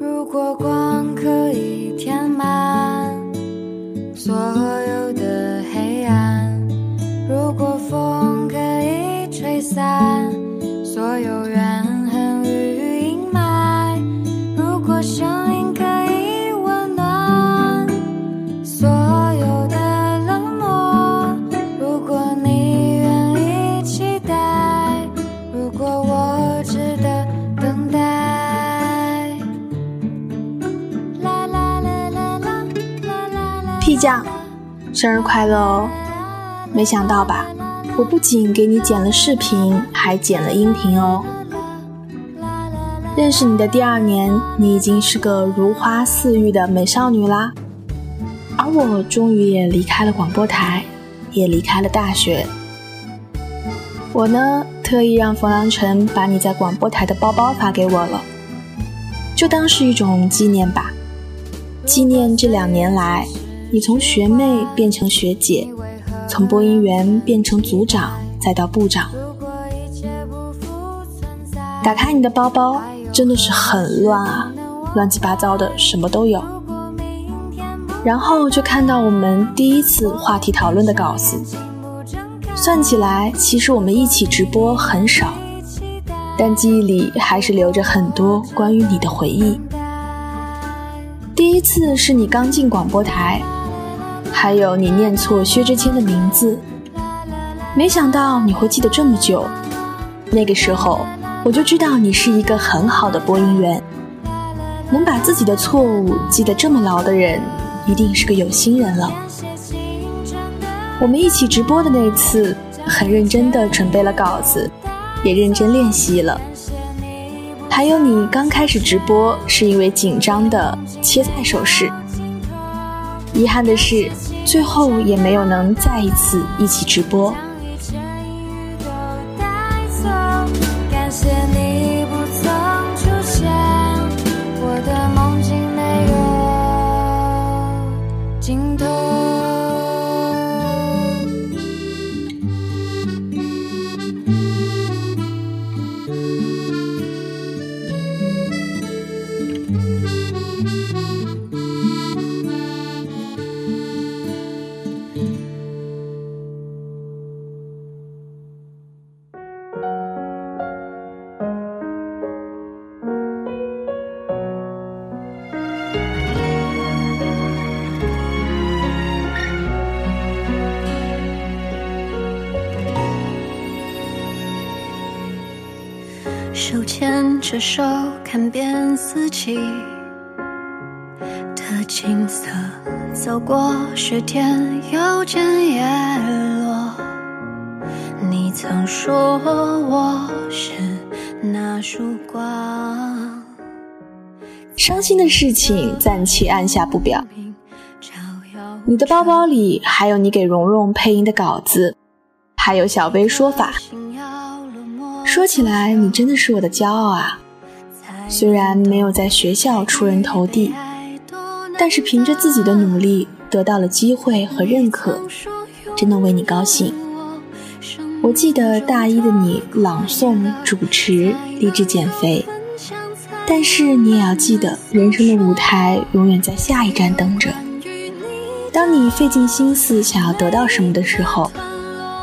如果光可以填满所有的黑暗，如果风可以吹散所有缘酱，生日快乐哦！没想到吧，我不仅给你剪了视频，还剪了音频哦。认识你的第二年，你已经是个如花似玉的美少女啦，而我终于也离开了广播台，也离开了大学。我呢，特意让冯良辰把你在广播台的包包发给我了，就当是一种纪念吧，纪念这两年来，你从学妹变成学姐，从播音员变成组长，再到部长。打开你的包包，真的是很乱啊，乱七八糟的，什么都有。然后就看到我们第一次话题讨论的稿子，算起来，其实我们一起直播很少，但记忆里还是留着很多关于你的回忆。第一次是你刚进广播台，还有你念错薛之谦的名字，没想到你会记得这么久。那个时候我就知道你是一个很好的播音员，能把自己的错误记得这么牢的人，一定是个有心人了。我们一起直播的那次，很认真地准备了稿子，也认真练习了。还有你刚开始直播是因为紧张的切菜手势，遗憾的是最后也没有能再一次一起直播。手牵着手，看遍四季的景色，走过雪天，又见叶落。你曾说我是那束光，伤心的事情暂且按下不表。你的包包里还有你给蓉蓉配音的稿子，还有小薇说法。说起来，你真的是我的骄傲啊！虽然没有在学校出人头地，但是凭着自己的努力得到了机会和认可，真的为你高兴。我记得大一的你朗诵、主持、励志减肥，但是你也要记得，人生的舞台永远在下一站等着。当你费尽心思想要得到什么的时候，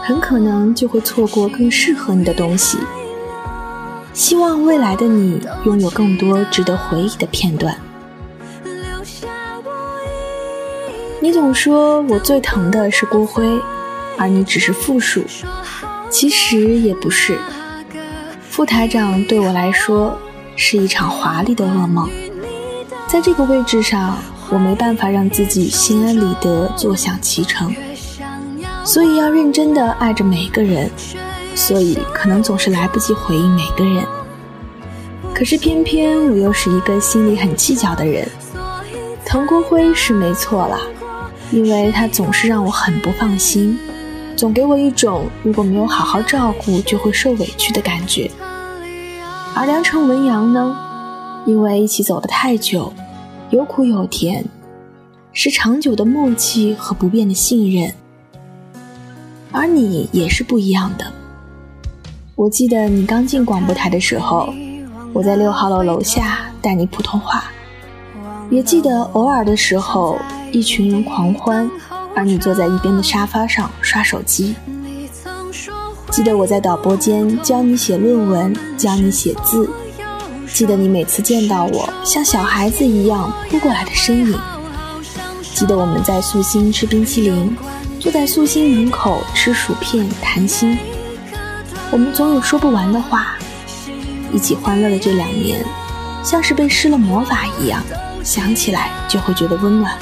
很可能就会错过更适合你的东西。希望未来的你拥有更多值得回忆的片段。你总说我最疼的是郭辉，而你只是附属，其实也不是。副台长对我来说是一场华丽的噩梦，在这个位置上，我没办法让自己心安理得坐享其成，所以要认真的爱着每个人。所以可能总是来不及回应每个人，可是偏偏我又是一个心里很计较的人。滕国辉是没错了，因为他总是让我很不放心，总给我一种如果没有好好照顾就会受委屈的感觉。而梁城文阳呢，因为一起走得太久，有苦有甜，是长久的默契和不变的信任。而你也是不一样的。我记得你刚进广播台的时候，我在六号楼楼下带你普通话，也记得偶尔的时候，一群人狂欢，而你坐在一边的沙发上刷手机。记得我在导播间教你写论文，教你写字。记得你每次见到我像小孩子一样扑过来的身影。记得我们在素心吃冰淇淋，坐在素心门口吃薯片谈心。我们总有说不完的话。一起欢乐的这两年，像是被施了魔法一样，想起来就会觉得温暖。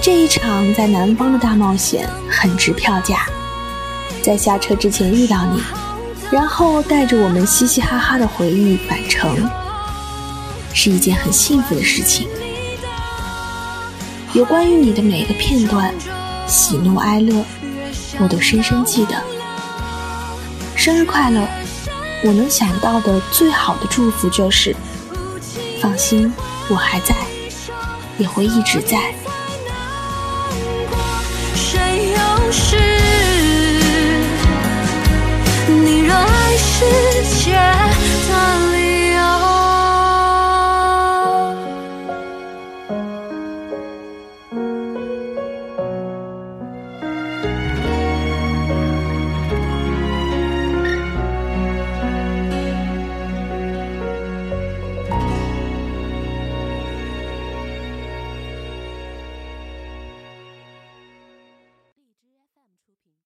这一场在南方的大冒险很值票价。在下车之前遇到你，然后带着我们嘻嘻哈哈的回忆返程，是一件很幸福的事情。有关于你的每个片段，喜怒哀乐，我都深深记得。生日快乐！我能想到的最好的祝福就是，放心，我还在，也会一直在。谁又是？你若爱是。